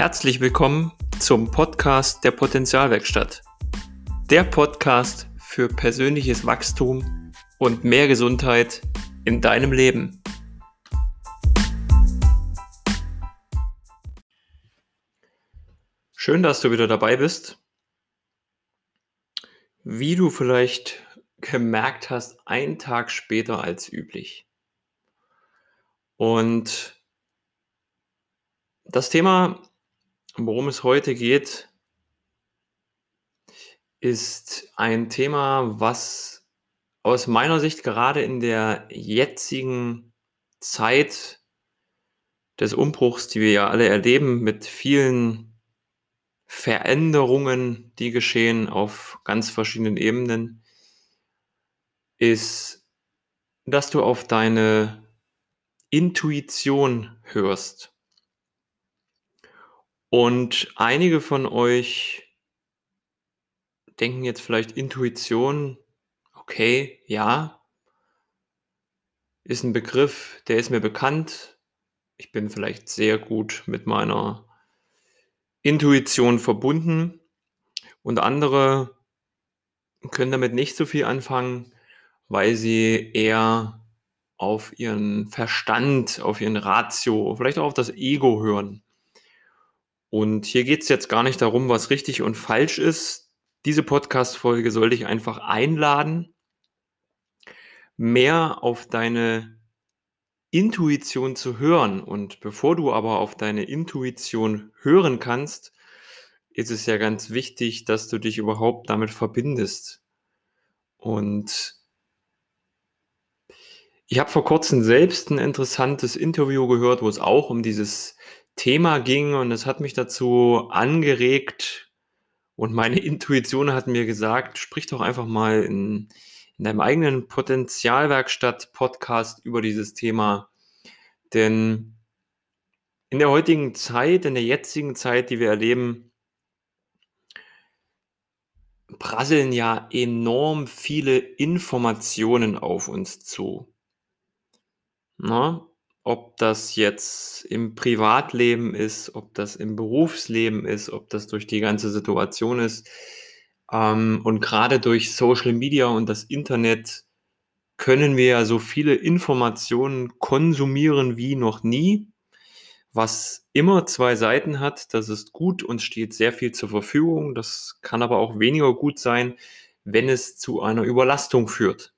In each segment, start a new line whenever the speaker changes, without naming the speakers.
Herzlich willkommen zum Podcast der Potenzialwerkstatt. Der Podcast für persönliches Wachstum und mehr Gesundheit in deinem Leben. Schön, dass du wieder dabei bist. Wie du vielleicht gemerkt hast, ein Tag später als üblich. Und das Thema, worum es heute geht, ist ein Thema, was aus meiner Sicht gerade in der jetzigen Zeit des Umbruchs, die wir ja alle erleben, mit vielen Veränderungen, die geschehen auf ganz verschiedenen Ebenen, ist, dass du auf deine Intuition hörst. Und einige von euch denken jetzt vielleicht Intuition, okay, ja, ist ein Begriff, der ist mir bekannt. Ich bin vielleicht sehr gut mit meiner Intuition verbunden und andere können damit nicht so viel anfangen, weil sie eher auf ihren Verstand, auf ihren Ratio, vielleicht auch auf das Ego hören. Und hier geht es jetzt gar nicht darum, was richtig und falsch ist. Diese Podcast-Folge soll dich einfach einladen, mehr auf deine Intuition zu hören. Und bevor du aber auf deine Intuition hören kannst, ist es ja ganz wichtig, dass du dich überhaupt damit verbindest. Und ich habe vor kurzem selbst ein interessantes Interview gehört, wo es auch um dieses Thema ging und es hat mich dazu angeregt und meine Intuition hat mir gesagt, sprich doch einfach mal in, in deinem eigenen Potenzialwerkstatt-Podcast über dieses Thema. Denn in der heutigen Zeit, in der jetzigen Zeit, die wir erleben, prasseln ja enorm viele Informationen auf uns zu. Ne? Ob das jetzt im Privatleben ist, ob das im Berufsleben ist, ob das durch die ganze Situation ist. Ähm, und gerade durch Social Media und das Internet können wir ja so viele Informationen konsumieren wie noch nie, was immer zwei Seiten hat. Das ist gut und steht sehr viel zur Verfügung. Das kann aber auch weniger gut sein, wenn es zu einer Überlastung führt.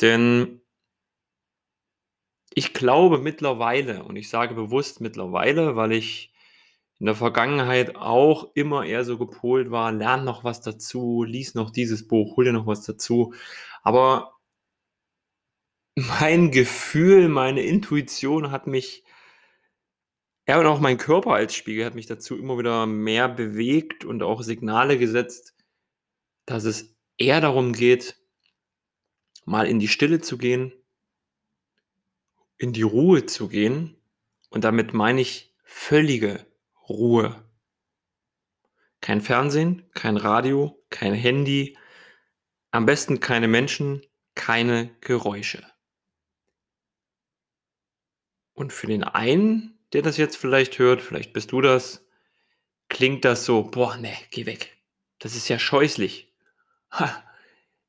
Denn ich glaube mittlerweile, und ich sage bewusst mittlerweile, weil ich in der Vergangenheit auch immer eher so gepolt war, lern noch was dazu, lies noch dieses Buch, hol dir noch was dazu. Aber mein Gefühl, meine Intuition hat mich, ja, und auch mein Körper als Spiegel hat mich dazu immer wieder mehr bewegt und auch Signale gesetzt, dass es eher darum geht, mal in die Stille zu gehen, in die Ruhe zu gehen. Und damit meine ich völlige Ruhe. Kein Fernsehen, kein Radio, kein Handy, am besten keine Menschen, keine Geräusche. Und für den einen, der das jetzt vielleicht hört, vielleicht bist du das, klingt das so, boah, ne, geh weg. Das ist ja scheußlich. Ha,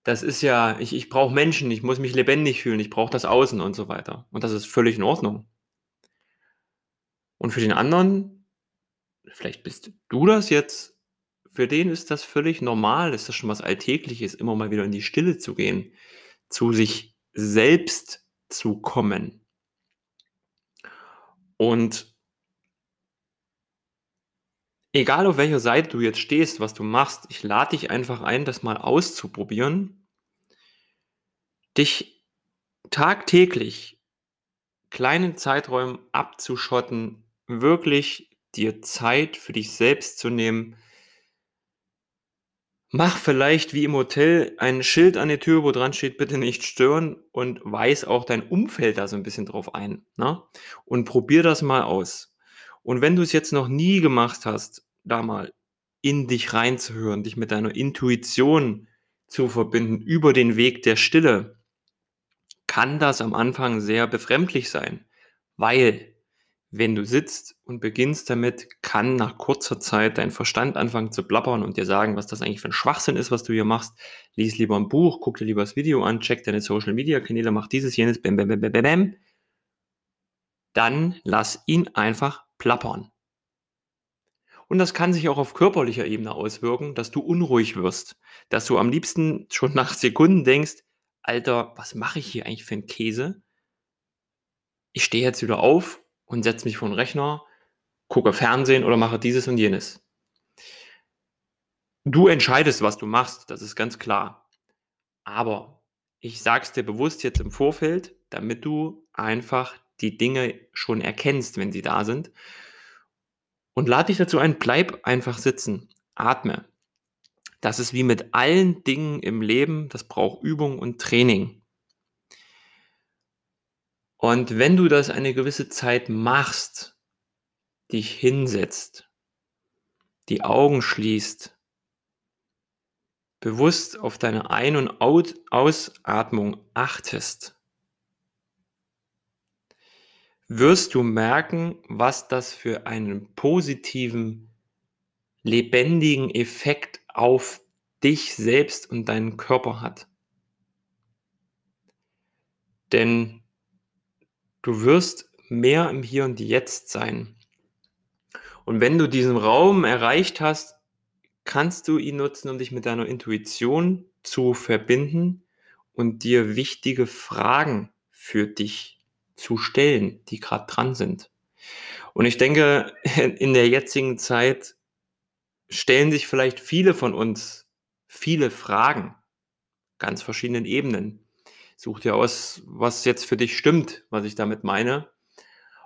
das ist ja, ich, ich brauche Menschen, ich muss mich lebendig fühlen, ich brauche das Außen und so weiter. Und das ist völlig in Ordnung. Und für den anderen, vielleicht bist du das jetzt, für den ist das völlig normal, ist das schon was Alltägliches, immer mal wieder in die Stille zu gehen, zu sich selbst zu kommen. Und Egal auf welcher Seite du jetzt stehst, was du machst, ich lade dich einfach ein, das mal auszuprobieren, dich tagtäglich kleinen Zeiträumen abzuschotten, wirklich dir Zeit für dich selbst zu nehmen. Mach vielleicht wie im Hotel ein Schild an der Tür, wo dran steht, bitte nicht stören und weis auch dein Umfeld da so ein bisschen drauf ein. Ne? Und probier das mal aus. Und wenn du es jetzt noch nie gemacht hast, da mal in dich reinzuhören, dich mit deiner Intuition zu verbinden über den Weg der Stille, kann das am Anfang sehr befremdlich sein, weil wenn du sitzt und beginnst damit, kann nach kurzer Zeit dein Verstand anfangen zu plappern und dir sagen, was das eigentlich für ein Schwachsinn ist, was du hier machst. Lies lieber ein Buch, guck dir lieber das Video an, check deine Social Media Kanäle, mach dieses, jenes, bam, bam, bam, bam, bam. Dann lass ihn einfach plappern. Und das kann sich auch auf körperlicher Ebene auswirken, dass du unruhig wirst, dass du am liebsten schon nach Sekunden denkst, Alter, was mache ich hier eigentlich für einen Käse? Ich stehe jetzt wieder auf und setze mich vor den Rechner, gucke Fernsehen oder mache dieses und jenes. Du entscheidest, was du machst, das ist ganz klar. Aber ich sage es dir bewusst jetzt im Vorfeld, damit du einfach die Dinge schon erkennst, wenn sie da sind. Und lade dich dazu ein, bleib einfach sitzen, atme. Das ist wie mit allen Dingen im Leben, das braucht Übung und Training. Und wenn du das eine gewisse Zeit machst, dich hinsetzt, die Augen schließt, bewusst auf deine Ein- und Ausatmung achtest, wirst du merken, was das für einen positiven, lebendigen Effekt auf dich selbst und deinen Körper hat. Denn Du wirst mehr im Hier und Jetzt sein. Und wenn du diesen Raum erreicht hast, kannst du ihn nutzen, um dich mit deiner Intuition zu verbinden und dir wichtige Fragen für dich zu stellen, die gerade dran sind. Und ich denke, in der jetzigen Zeit stellen sich vielleicht viele von uns viele Fragen, ganz verschiedenen Ebenen. Such dir aus, was jetzt für dich stimmt, was ich damit meine.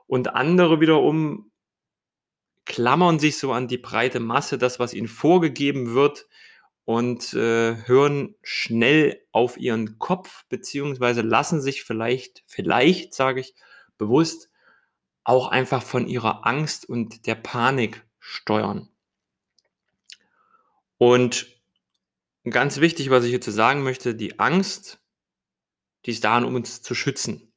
Und andere wiederum klammern sich so an die breite Masse, das, was ihnen vorgegeben wird, und äh, hören schnell auf ihren Kopf, beziehungsweise lassen sich vielleicht, vielleicht sage ich, bewusst auch einfach von ihrer Angst und der Panik steuern. Und ganz wichtig, was ich hierzu sagen möchte, die Angst die ist da, um uns zu schützen.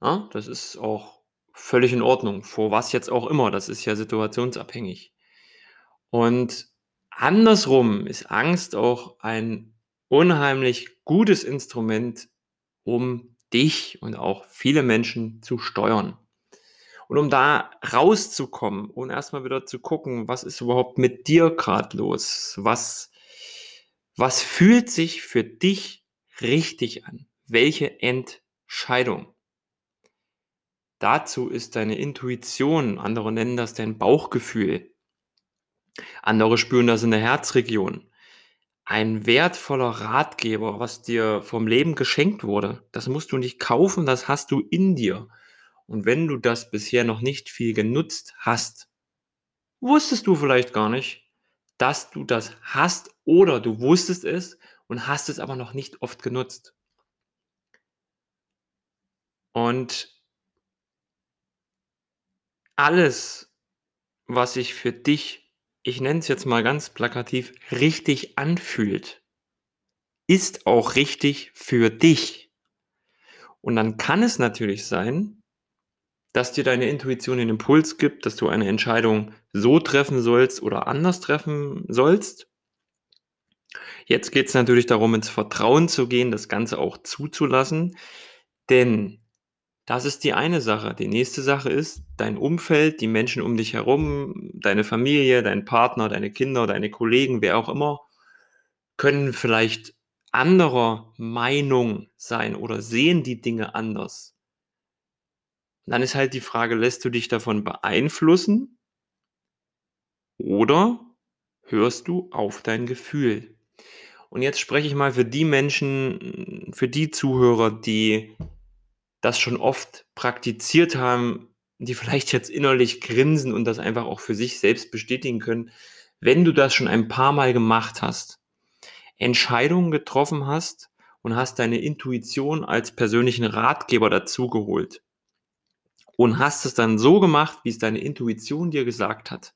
Ja, das ist auch völlig in Ordnung. Vor was jetzt auch immer, das ist ja situationsabhängig. Und andersrum ist Angst auch ein unheimlich gutes Instrument, um dich und auch viele Menschen zu steuern. Und um da rauszukommen und erstmal wieder zu gucken, was ist überhaupt mit dir gerade los? Was, was fühlt sich für dich richtig an? Welche Entscheidung? Dazu ist deine Intuition, andere nennen das dein Bauchgefühl, andere spüren das in der Herzregion. Ein wertvoller Ratgeber, was dir vom Leben geschenkt wurde. Das musst du nicht kaufen, das hast du in dir. Und wenn du das bisher noch nicht viel genutzt hast, wusstest du vielleicht gar nicht, dass du das hast oder du wusstest es und hast es aber noch nicht oft genutzt. Und alles, was sich für dich, ich nenne es jetzt mal ganz plakativ, richtig anfühlt, ist auch richtig für dich. Und dann kann es natürlich sein, dass dir deine Intuition den Impuls gibt, dass du eine Entscheidung so treffen sollst oder anders treffen sollst. Jetzt geht es natürlich darum, ins Vertrauen zu gehen, das Ganze auch zuzulassen, denn das ist die eine Sache. Die nächste Sache ist, dein Umfeld, die Menschen um dich herum, deine Familie, dein Partner, deine Kinder, deine Kollegen, wer auch immer, können vielleicht anderer Meinung sein oder sehen die Dinge anders. dann ist halt die Frage, lässt du dich davon beeinflussen oder hörst du auf dein Gefühl? Und jetzt spreche ich mal für die Menschen, für die Zuhörer, die das schon oft praktiziert haben, die vielleicht jetzt innerlich grinsen und das einfach auch für sich selbst bestätigen können. Wenn du das schon ein paar Mal gemacht hast, Entscheidungen getroffen hast und hast deine Intuition als persönlichen Ratgeber dazugeholt und hast es dann so gemacht, wie es deine Intuition dir gesagt hat,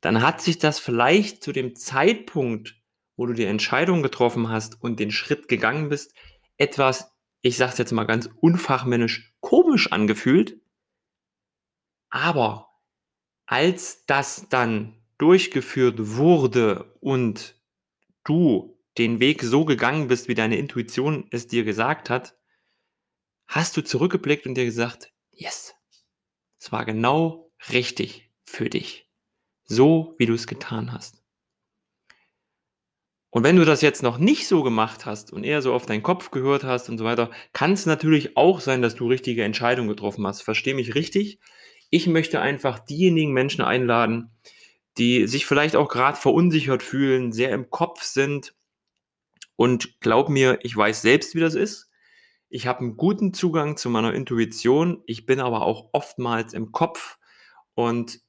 dann hat sich das vielleicht zu dem Zeitpunkt, wo du die Entscheidung getroffen hast und den Schritt gegangen bist, etwas, ich sag's jetzt mal ganz unfachmännisch, komisch angefühlt. Aber als das dann durchgeführt wurde und du den Weg so gegangen bist, wie deine Intuition es dir gesagt hat, hast du zurückgeblickt und dir gesagt, yes, es war genau richtig für dich. So, wie du es getan hast. Und wenn du das jetzt noch nicht so gemacht hast und eher so auf deinen Kopf gehört hast und so weiter, kann es natürlich auch sein, dass du richtige Entscheidungen getroffen hast. Versteh mich richtig. Ich möchte einfach diejenigen Menschen einladen, die sich vielleicht auch gerade verunsichert fühlen, sehr im Kopf sind. Und glaub mir, ich weiß selbst, wie das ist. Ich habe einen guten Zugang zu meiner Intuition. Ich bin aber auch oftmals im Kopf. Und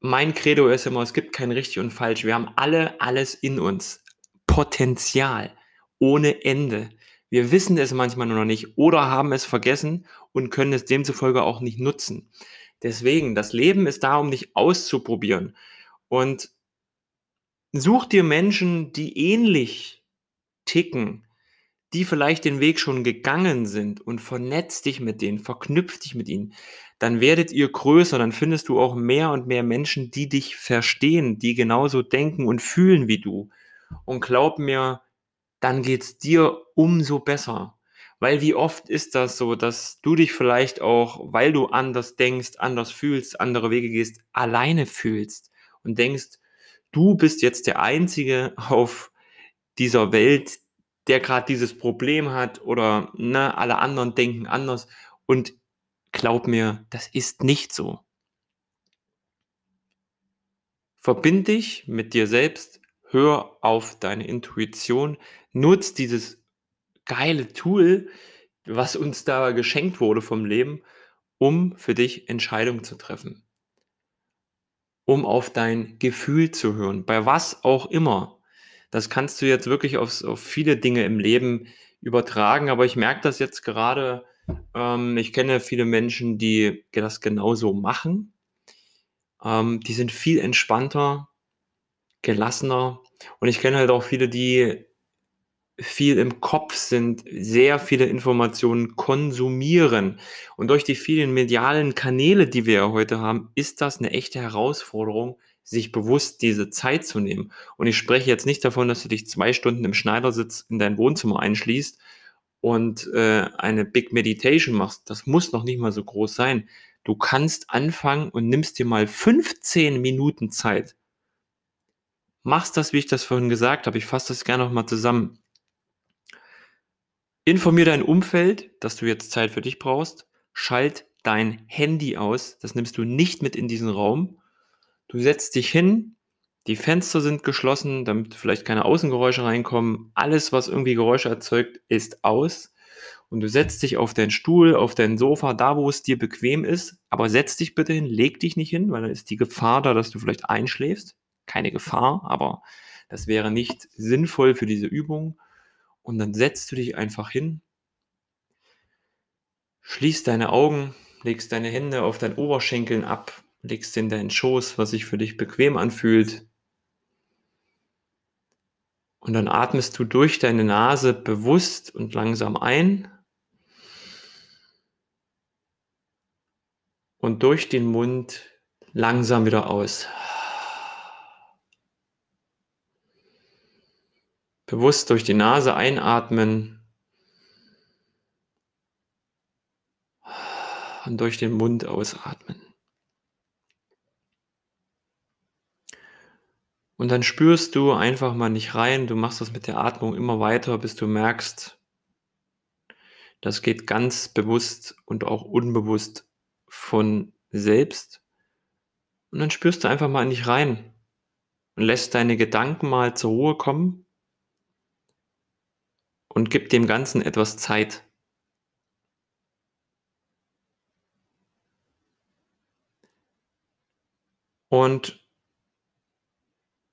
mein Credo ist immer, es gibt kein richtig und falsch. Wir haben alle alles in uns. Potenzial ohne Ende. Wir wissen es manchmal nur noch nicht oder haben es vergessen und können es demzufolge auch nicht nutzen. Deswegen, das Leben ist da, um dich auszuprobieren. Und such dir Menschen, die ähnlich ticken, die vielleicht den Weg schon gegangen sind und vernetz dich mit denen, verknüpf dich mit ihnen, dann werdet ihr größer, dann findest du auch mehr und mehr Menschen, die dich verstehen, die genauso denken und fühlen wie du. Und glaub mir, dann geht's dir umso besser. Weil wie oft ist das so, dass du dich vielleicht auch, weil du anders denkst, anders fühlst, andere Wege gehst, alleine fühlst und denkst, du bist jetzt der Einzige auf dieser Welt, der gerade dieses Problem hat oder ne, alle anderen denken anders. Und glaub mir, das ist nicht so. Verbind dich mit dir selbst, hör auf deine Intuition, nutz dieses geile Tool, was uns da geschenkt wurde vom Leben, um für dich Entscheidungen zu treffen. Um auf dein Gefühl zu hören, bei was auch immer. Das kannst du jetzt wirklich auf, auf viele Dinge im Leben übertragen, aber ich merke das jetzt gerade. Ähm, ich kenne viele Menschen, die das genauso machen. Ähm, die sind viel entspannter, gelassener. Und ich kenne halt auch viele, die viel im Kopf sind, sehr viele Informationen konsumieren. Und durch die vielen medialen Kanäle, die wir ja heute haben, ist das eine echte Herausforderung, sich bewusst diese Zeit zu nehmen. Und ich spreche jetzt nicht davon, dass du dich zwei Stunden im Schneidersitz in dein Wohnzimmer einschließt und äh, eine Big Meditation machst. Das muss noch nicht mal so groß sein. Du kannst anfangen und nimmst dir mal 15 Minuten Zeit. Machst das, wie ich das vorhin gesagt habe. Ich fasse das gerne noch mal zusammen. Informier dein Umfeld, dass du jetzt Zeit für dich brauchst. Schalt dein Handy aus. Das nimmst du nicht mit in diesen Raum. Du setzt dich hin, die Fenster sind geschlossen, damit vielleicht keine Außengeräusche reinkommen. Alles, was irgendwie Geräusche erzeugt, ist aus. Und du setzt dich auf deinen Stuhl, auf dein Sofa, da wo es dir bequem ist. Aber setz dich bitte hin, leg dich nicht hin, weil dann ist die Gefahr da, dass du vielleicht einschläfst. Keine Gefahr, aber das wäre nicht sinnvoll für diese Übung. Und dann setzt du dich einfach hin, schließt deine Augen, legst deine Hände auf deinen Oberschenkeln ab legst in deinen Schoß, was sich für dich bequem anfühlt. Und dann atmest du durch deine Nase bewusst und langsam ein und durch den Mund langsam wieder aus. Bewusst durch die Nase einatmen und durch den Mund ausatmen. Und dann spürst du einfach mal nicht rein, du machst das mit der Atmung immer weiter, bis du merkst, das geht ganz bewusst und auch unbewusst von selbst. Und dann spürst du einfach mal in dich rein und lässt deine Gedanken mal zur Ruhe kommen und gib dem Ganzen etwas Zeit. Und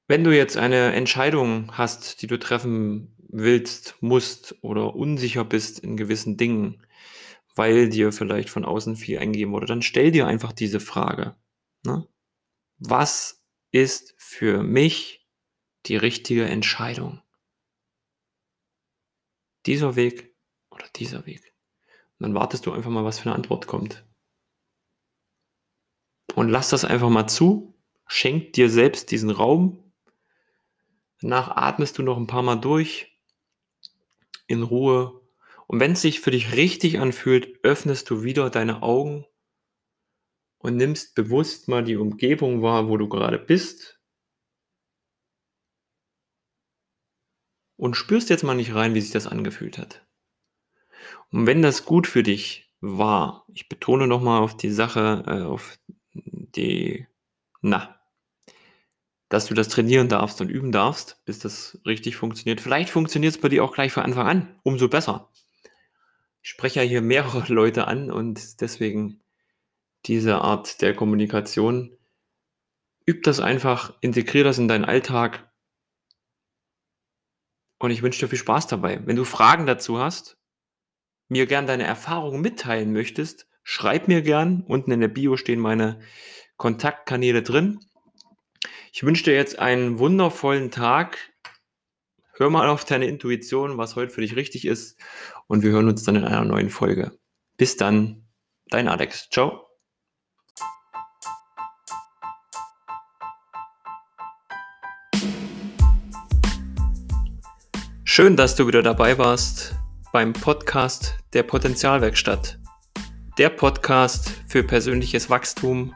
wenn du jetzt eine Entscheidung hast, die du treffen willst, musst oder unsicher bist in gewissen Dingen, weil dir vielleicht von außen viel eingegeben wurde, dann stell dir einfach diese Frage. Ne? Was ist für mich die richtige Entscheidung? Dieser Weg oder dieser Weg? Und dann wartest du einfach mal, was für eine Antwort kommt. Und lass das einfach mal zu. Schenk dir selbst diesen Raum. Danach atmest du noch ein paar Mal durch. In Ruhe. Und wenn es sich für dich richtig anfühlt, öffnest du wieder deine Augen und nimmst bewusst mal die Umgebung wahr, wo du gerade bist. Und spürst jetzt mal nicht rein, wie sich das angefühlt hat. Und wenn das gut für dich war, ich betone nochmal auf die Sache, äh, auf die, na, dass du das trainieren darfst und üben darfst, bis das richtig funktioniert. Vielleicht funktioniert es bei dir auch gleich von Anfang an, umso besser. Ich spreche ja hier mehrere Leute an und deswegen diese Art der Kommunikation. Üb das einfach, integrier das in deinen Alltag und ich wünsche dir viel Spaß dabei. Wenn du Fragen dazu hast, mir gern deine Erfahrungen mitteilen möchtest, schreib mir gern. Unten in der Bio stehen meine Kontaktkanäle drin. Ich wünsche dir jetzt einen wundervollen Tag. Hör mal auf deine Intuition, was heute für dich richtig ist. Und wir hören uns dann in einer neuen Folge. Bis dann, dein Alex. Ciao. Schön, dass du wieder dabei warst beim Podcast der Potenzialwerkstatt. Der Podcast für persönliches Wachstum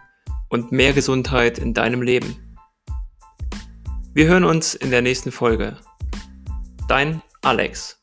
und mehr Gesundheit in deinem Leben. Wir hören uns in der nächsten Folge. Dein Alex.